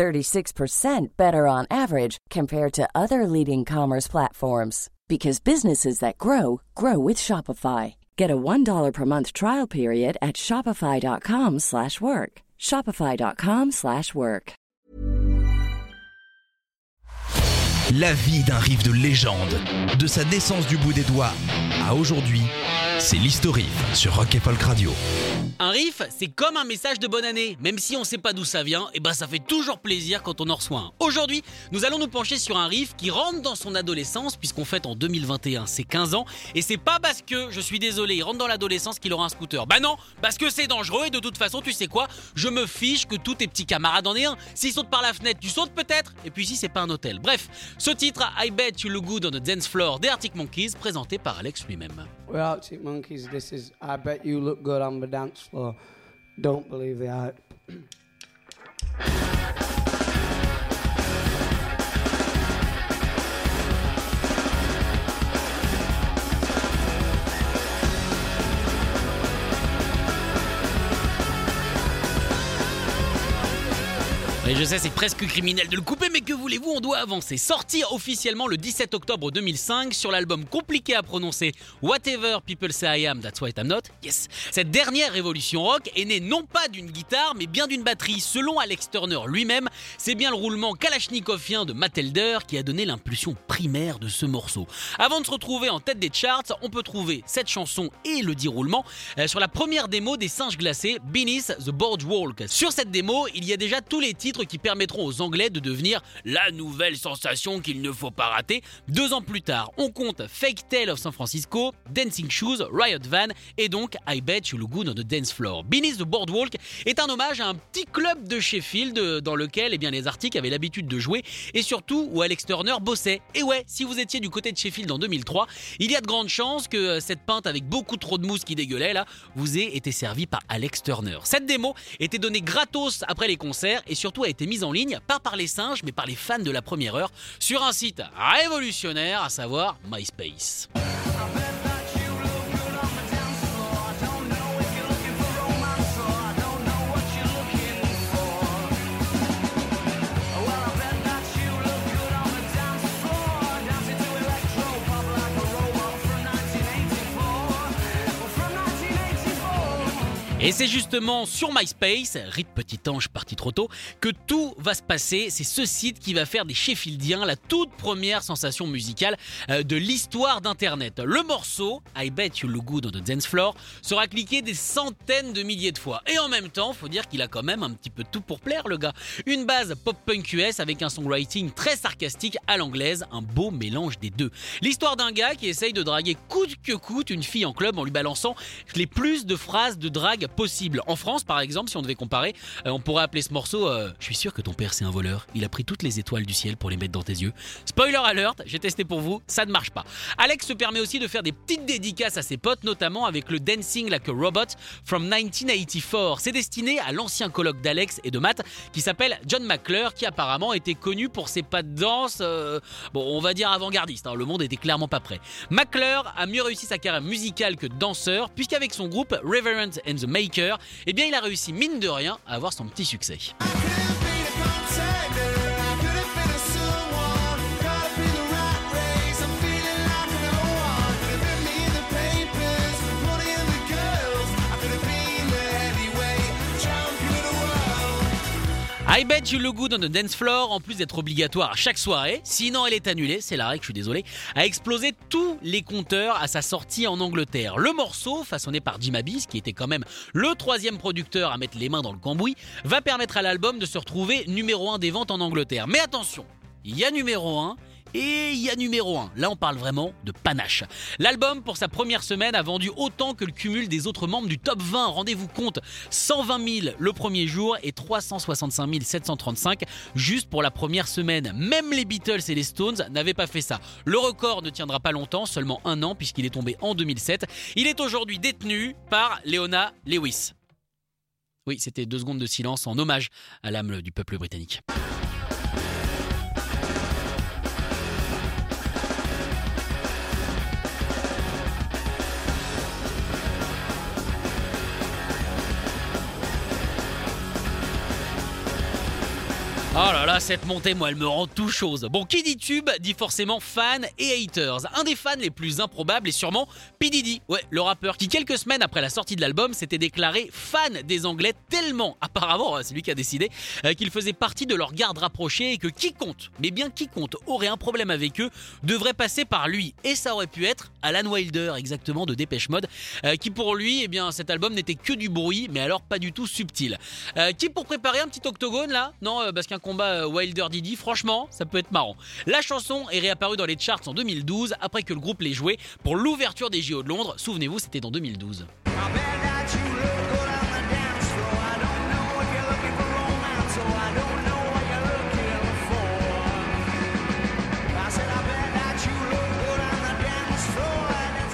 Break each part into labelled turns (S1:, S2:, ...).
S1: 36% better on average compared to other leading commerce platforms because businesses that grow grow with Shopify. Get a $1 per month trial period at shopify.com/work. shopify.com/work.
S2: La vie d'un riff de légende, de sa naissance du bout des doigts à aujourd'hui, c'est l'historif sur Rock et Folk Radio.
S3: Un riff, c'est comme un message de bonne année. Même si on sait pas d'où ça vient, et ben ça fait toujours plaisir quand on en reçoit un. Aujourd'hui, nous allons nous pencher sur un riff qui rentre dans son adolescence, puisqu'on fête en 2021 ses 15 ans. Et c'est pas parce que, je suis désolé, il rentre dans l'adolescence qu'il aura un scooter. Bah non, parce que c'est dangereux et de toute façon, tu sais quoi Je me fiche que tous tes petits camarades en aient un. S'ils sautent par la fenêtre, tu sautes peut-être. Et puis ici, c'est pas un hôtel. Bref, ce titre, I Bet You Look Good on the Dance Floor des Arctic Monkeys, présenté par Alex lui-même.
S4: Monkeys. This is I Bet You Look Good on the Dance Floor. Don't believe the hype.
S3: Et je sais, c'est presque criminel de le couper, mais que voulez-vous, on doit avancer. Sortir officiellement le 17 octobre 2005 sur l'album compliqué à prononcer Whatever People Say I Am, That's Why I'm Not. Yes. Cette dernière révolution rock est née non pas d'une guitare, mais bien d'une batterie. Selon Alex Turner lui-même, c'est bien le roulement kalachnikovien de Matt Elder qui a donné l'impulsion primaire de ce morceau. Avant de se retrouver en tête des charts, on peut trouver cette chanson et le dit roulement euh, sur la première démo des singes glacés, Beneath the Boardwalk. Sur cette démo, il y a déjà tous les titres qui permettront aux Anglais de devenir la nouvelle sensation qu'il ne faut pas rater. Deux ans plus tard, on compte Fake Tale of San Francisco, Dancing Shoes, Riot Van et donc I Bet You Look Good on the Dance Floor. Beneath the Boardwalk est un hommage à un petit club de Sheffield euh, dans lequel eh bien, les Arctiques avaient l'habitude de jouer et surtout où Alex Turner bossait. Et ouais, si vous étiez du côté de Sheffield en 2003, il y a de grandes chances que euh, cette pinte avec beaucoup trop de mousse qui dégueulait là vous ait été servie par Alex Turner. Cette démo était donnée gratos après les concerts et surtout été mise en ligne, pas par les singes, mais par les fans de la première heure, sur un site révolutionnaire, à savoir MySpace. Et c'est justement sur MySpace, Rite Petit Ange parti trop tôt, que tout va se passer. C'est ce site qui va faire des Sheffieldiens la toute première sensation musicale euh, de l'histoire d'Internet. Le morceau, I Bet You Look Good on the Dance Floor, sera cliqué des centaines de milliers de fois. Et en même temps, faut dire qu'il a quand même un petit peu tout pour plaire, le gars. Une base pop-punk US avec un songwriting très sarcastique à l'anglaise, un beau mélange des deux. L'histoire d'un gars qui essaye de draguer coûte que coûte une fille en club en lui balançant les plus de phrases de drague possible. En France, par exemple, si on devait comparer, euh, on pourrait appeler ce morceau euh, Je suis sûr que ton père c'est un voleur. Il a pris toutes les étoiles du ciel pour les mettre dans tes yeux. Spoiler alert, j'ai testé pour vous, ça ne marche pas. Alex se permet aussi de faire des petites dédicaces à ses potes, notamment avec le Dancing Like a Robot from 1984. C'est destiné à l'ancien colloque d'Alex et de Matt qui s'appelle John McClure, qui apparemment était connu pour ses pas de danse, euh, bon, on va dire avant-gardiste. hein. le monde était clairement pas prêt. McClure a mieux réussi sa carrière musicale que danseur, puisqu'avec son groupe Reverend and the Maker, eh bien il a réussi mine de rien à avoir son petit succès. I Bet You Look Good on the Dance Floor, en plus d'être obligatoire chaque soirée, sinon elle est annulée, c'est la règle, je suis désolé, a explosé tous les compteurs à sa sortie en Angleterre. Le morceau, façonné par Jim Abyss, qui était quand même le troisième producteur à mettre les mains dans le cambouis, va permettre à l'album de se retrouver numéro 1 des ventes en Angleterre. Mais attention, il y a numéro 1 Et il y a numéro 1. Là, on parle vraiment de panache. L'album, pour sa première semaine, a vendu autant que le cumul des autres membres du top 20. Rendez-vous compte, 120 000 le premier jour et 365 735 juste pour la première semaine. Même les Beatles et les Stones n'avaient pas fait ça. Le record ne tiendra pas longtemps, seulement un an, puisqu'il est tombé en 2007. Il est aujourd'hui détenu par Leona Lewis. Oui, c'était deux secondes de silence en hommage à l'âme du peuple britannique. Oh là là, cette montée, moi, elle me rend tout chose. Bon, qui dit tube dit forcément fan et haters. Un des fans les plus improbables est sûrement P. Diddy, ouais, le rappeur qui, quelques semaines après la sortie de l'album, s'était déclaré fan des Anglais tellement, apparemment, hein, c'est lui qui a décidé, euh, qu'il faisait partie de leur garde rapprochée et que quiconque, mais bien quiconque, aurait un problème avec eux, devrait passer par lui. Et ça aurait pu être Alan Wilder, exactement, de Dépêche Mode, euh, qui pour lui, eh bien, cet album n'était que du bruit, mais alors pas du tout subtil. Euh, qui pour préparer un petit octogone là? Non, parce qu'un combat Wilder Diddy, franchement, ça peut être marrant. La chanson est réapparue dans les charts en 2012 après que le groupe l'ait joué pour l'ouverture des JO de Londres. Souvenez-vous, c'était dans 2012.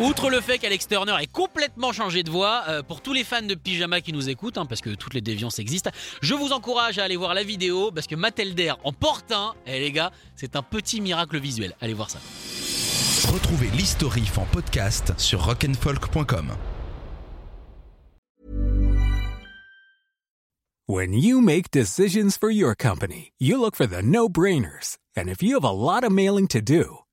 S3: Outre le fait qu'Alex Turner ait complètement changé de voix, euh, pour tous les fans de pyjama qui nous écoutent, hein, parce que toutes les déviances existent, je vous encourage à aller voir la vidéo parce que Mattelder en porte un. Et les gars, c'est un petit miracle visuel. Allez voir ça.
S2: Retrouvez l'historif en podcast sur rock'n'folk.com.
S5: When you make decisions for your company, you look for the no-brainers. And if you have a lot of mailing to do,